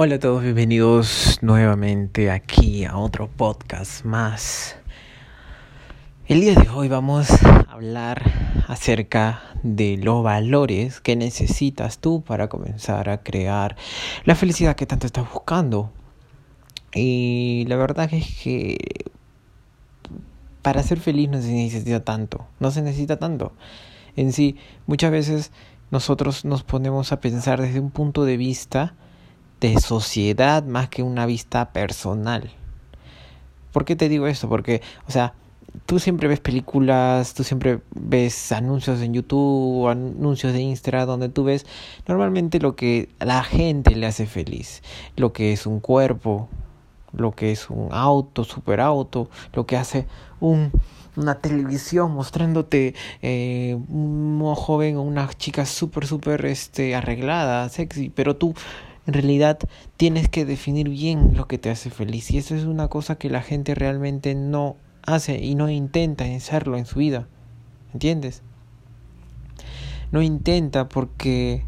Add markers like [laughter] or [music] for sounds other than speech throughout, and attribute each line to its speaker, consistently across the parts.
Speaker 1: Hola a todos, bienvenidos nuevamente aquí a otro podcast más. El día de hoy vamos a hablar acerca de los valores que necesitas tú para comenzar a crear la felicidad que tanto estás buscando. Y la verdad es que para ser feliz no se necesita tanto, no se necesita tanto. En sí, muchas veces nosotros nos ponemos a pensar desde un punto de vista de sociedad más que una vista personal. ¿Por qué te digo esto? Porque, o sea, tú siempre ves películas, tú siempre ves anuncios en YouTube, anuncios de Instagram, donde tú ves normalmente lo que a la gente le hace feliz, lo que es un cuerpo, lo que es un auto, super auto, lo que hace un, una televisión mostrándote eh, un joven o una chica súper, súper este, arreglada, sexy, pero tú en realidad tienes que definir bien lo que te hace feliz y eso es una cosa que la gente realmente no hace y no intenta hacerlo en su vida. ¿Entiendes? No intenta porque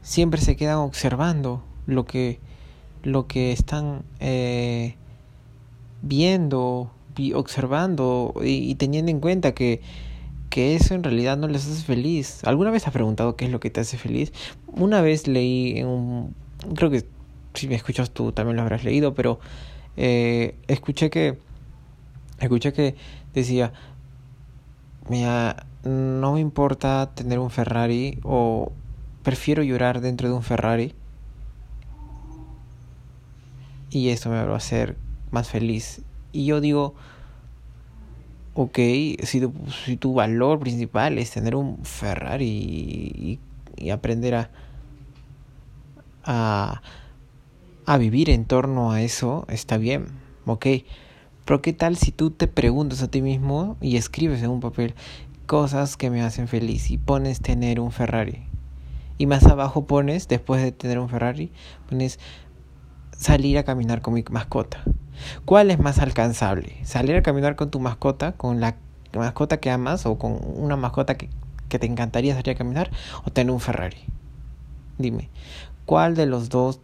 Speaker 1: siempre se quedan observando lo que lo que están eh, viendo, observando y, y teniendo en cuenta que que eso en realidad no les hace feliz. ¿Alguna vez has preguntado qué es lo que te hace feliz? Una vez leí en un... Creo que si me escuchas tú también lo habrás leído, pero eh, escuché que... Escuché que decía, mira, no me importa tener un Ferrari o prefiero llorar dentro de un Ferrari y eso me va a hacer más feliz. Y yo digo, ok, si tu, si tu valor principal es tener un Ferrari y, aprender a, a, a vivir en torno a eso, está bien, ok. Pero ¿qué tal si tú te preguntas a ti mismo y escribes en un papel cosas que me hacen feliz y pones tener un Ferrari? Y más abajo pones, después de tener un Ferrari, pones salir a caminar con mi mascota. ¿Cuál es más alcanzable? ¿Salir a caminar con tu mascota, con la mascota que amas o con una mascota que, que te encantaría salir a caminar o tener un Ferrari? Dime, ¿cuál de los dos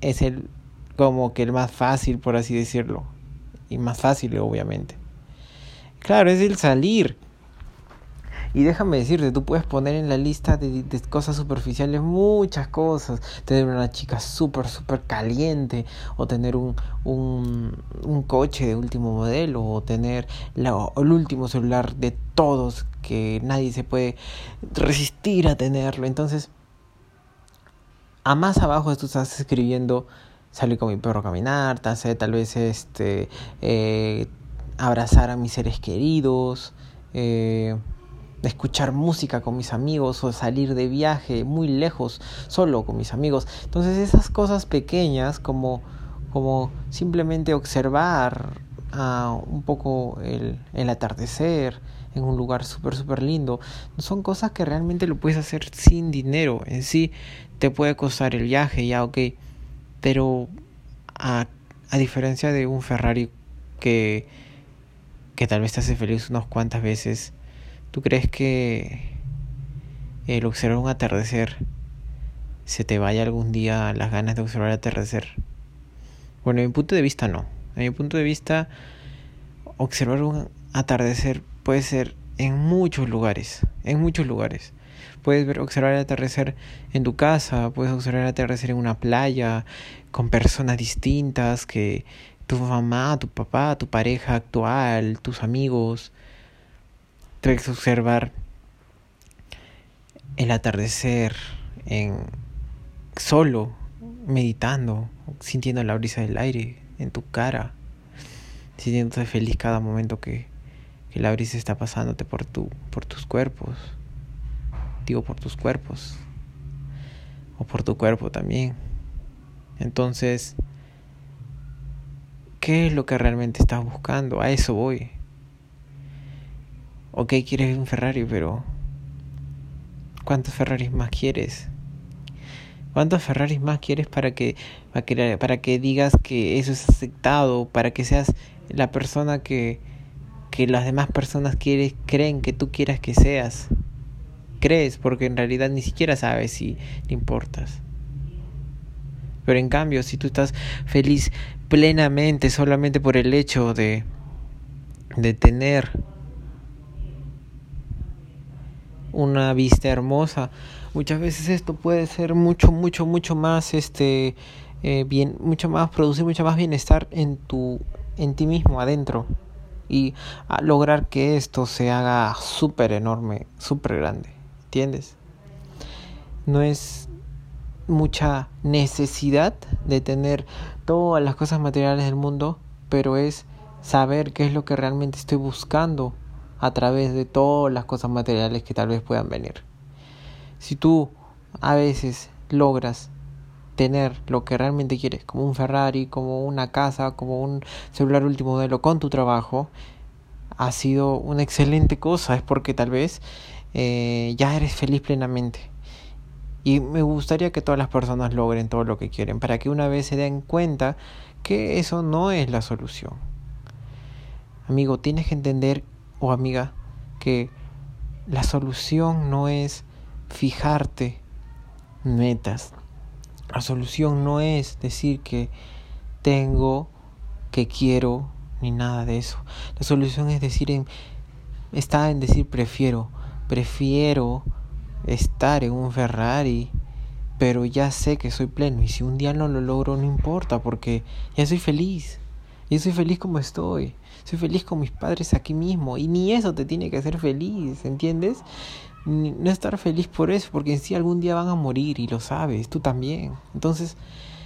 Speaker 1: es el como que el más fácil, por así decirlo? Y más fácil, obviamente. Claro, es el salir. Y déjame decirte, tú puedes poner en la lista de, cosas superficiales muchas cosas. Tener una chica súper, súper caliente. O tener un, un, un, coche de último modelo. O tener el último celular de todos que nadie se puede resistir a tenerlo. Entonces, a más abajo tú estás escribiendo salir con mi perro a caminar, tal vez este, eh, abrazar a mis seres queridos. Eh, escuchar música con mis amigos o salir de viaje muy lejos solo con mis amigos. Entonces esas cosas pequeñas como, como simplemente observar uh, un poco el, el atardecer en un lugar súper súper lindo son cosas que realmente lo puedes hacer sin dinero en sí te puede costar el viaje ya ok pero a, a diferencia de un Ferrari que que tal vez te hace feliz unas cuantas veces ¿Tú crees que el observar un atardecer se te vaya algún día las ganas de observar el atardecer? Bueno, en mi punto de vista no. En mi punto de vista, observar un atardecer puede ser en muchos lugares, en muchos lugares. Puedes ver, observar el atardecer en tu casa, puedes observar el atardecer en una playa, con personas distintas que tu mamá, tu papá, tu pareja actual, tus amigos, Puedes observar el atardecer en solo, meditando, sintiendo la brisa del aire en tu cara, sintiéndote feliz cada momento que, que la brisa está pasándote por, tu, por tus cuerpos. Digo por tus cuerpos. O por tu cuerpo también. Entonces, ¿qué es lo que realmente estás buscando? A eso voy ok, quieres un Ferrari, pero ¿cuántos Ferraris más quieres? ¿Cuántos Ferraris más quieres para que, para que, para que digas que eso es aceptado, para que seas la persona que, que las demás personas quieres, creen que tú quieras que seas? Crees, porque en realidad ni siquiera sabes si le importas. Pero en cambio, si tú estás feliz plenamente solamente por el hecho de, de tener una vista hermosa, muchas veces esto puede ser mucho, mucho, mucho más, este, eh, bien, mucho más, producir mucho más bienestar en tu, en ti mismo, adentro. Y lograr que esto se haga súper enorme, súper grande. ¿Entiendes? No es mucha necesidad de tener todas las cosas materiales del mundo, pero es saber qué es lo que realmente estoy buscando a través de todas las cosas materiales que tal vez puedan venir. Si tú a veces logras tener lo que realmente quieres, como un Ferrari, como una casa, como un celular último modelo con tu trabajo, ha sido una excelente cosa, es porque tal vez eh, ya eres feliz plenamente. Y me gustaría que todas las personas logren todo lo que quieren, para que una vez se den cuenta que eso no es la solución. Amigo, tienes que entender, o amiga, que la solución no es fijarte metas. La solución no es decir que tengo, que quiero, ni nada de eso. La solución es decir en, está en decir prefiero, prefiero estar en un Ferrari, pero ya sé que soy pleno y si un día no lo logro no importa porque ya soy feliz. Yo soy feliz como estoy. Soy feliz con mis padres aquí mismo. Y ni eso te tiene que hacer feliz, ¿entiendes? no estar feliz por eso, porque en sí algún día van a morir y lo sabes, tú también. Entonces,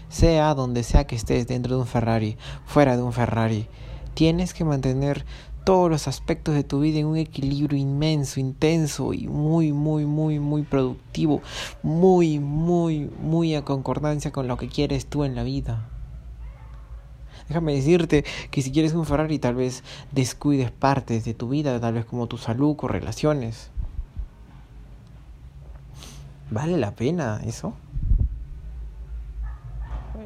Speaker 1: sea donde sea que estés, dentro de un Ferrari, fuera de un Ferrari, tienes que mantener todos los aspectos de tu vida en un equilibrio inmenso, intenso y muy, muy, muy, muy productivo, muy, muy, muy a concordancia con lo que quieres tú en la vida. Déjame decirte que si quieres un Ferrari tal vez descuides partes de tu vida, tal vez como tu salud o relaciones. ¿Vale la pena eso?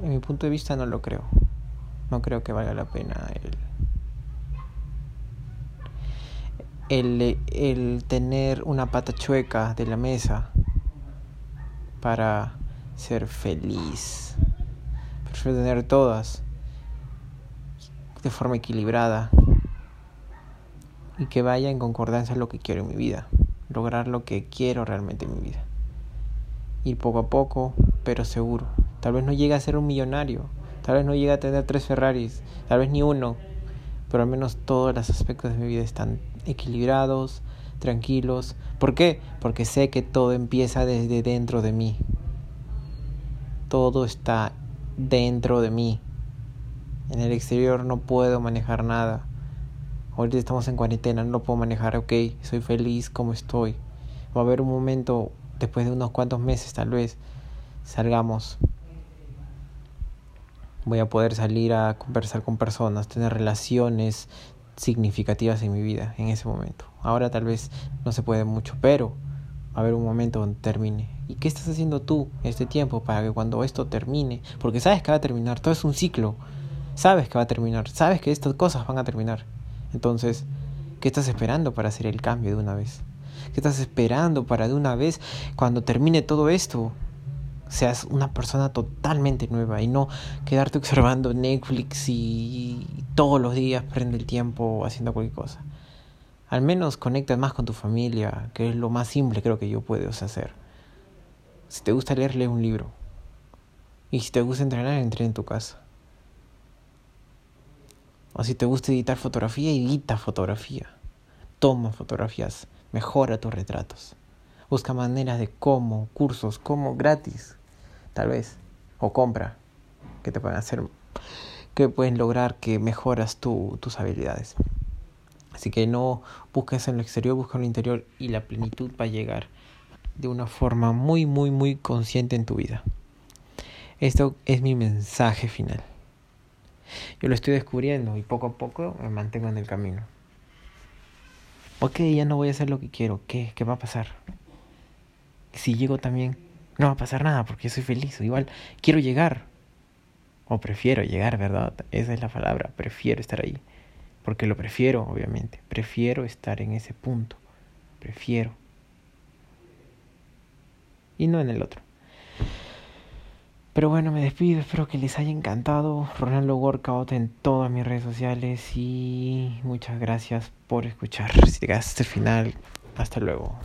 Speaker 1: En mi punto de vista no lo creo. No creo que valga la pena el, el, el tener una pata chueca de la mesa para ser feliz. Prefiero tener todas de forma equilibrada y que vaya en concordancia a lo que quiero en mi vida, lograr lo que quiero realmente en mi vida ir poco a poco, pero seguro. Tal vez no llegue a ser un millonario, tal vez no llegue a tener tres Ferraris, tal vez ni uno, pero al menos todos los aspectos de mi vida están equilibrados, tranquilos. ¿Por qué? Porque sé que todo empieza desde dentro de mí. Todo está dentro de mí. En el exterior no puedo manejar nada. Ahorita estamos en cuarentena, no lo puedo manejar, ok, soy feliz como estoy. Va a haber un momento después de unos cuantos meses tal vez salgamos, voy a poder salir a conversar con personas, tener relaciones significativas en mi vida en ese momento. Ahora tal vez no se puede mucho, pero a haber un momento donde termine. ¿Y qué estás haciendo tú este tiempo para que cuando esto termine? Porque sabes que va a terminar, todo es un ciclo. Sabes que va a terminar, sabes que estas cosas van a terminar. Entonces, ¿qué estás esperando para hacer el cambio de una vez? ¿Qué estás esperando para de una vez, cuando termine todo esto, seas una persona totalmente nueva y no quedarte observando Netflix y todos los días prende el tiempo haciendo cualquier cosa? Al menos conectas más con tu familia, que es lo más simple creo que yo puedo hacer. Si te gusta leer, lee un libro. Y si te gusta entrenar, entrena en tu casa. O si te gusta editar fotografía, edita fotografía. Toma fotografías mejora tus retratos. Busca maneras de cómo, cursos, cómo gratis, tal vez, o compra, que te pueden hacer, que pueden lograr que mejoras tu, tus habilidades. Así que no busques en lo exterior, busca en lo interior y la plenitud va a llegar de una forma muy, muy, muy consciente en tu vida. Esto es mi mensaje final. Yo lo estoy descubriendo y poco a poco me mantengo en el camino. Ok, ya no voy a hacer lo que quiero, ¿qué? ¿Qué va a pasar? Si llego también, no va a pasar nada porque soy feliz, igual quiero llegar, o prefiero llegar, ¿verdad? Esa es la palabra, prefiero estar ahí, porque lo prefiero, obviamente, prefiero estar en ese punto, prefiero, y no en el otro. Pero bueno, me despido, espero que les haya encantado Ronaldo Workout en todas mis redes sociales y muchas gracias por escuchar. [laughs] Llegaste hasta el final, hasta luego.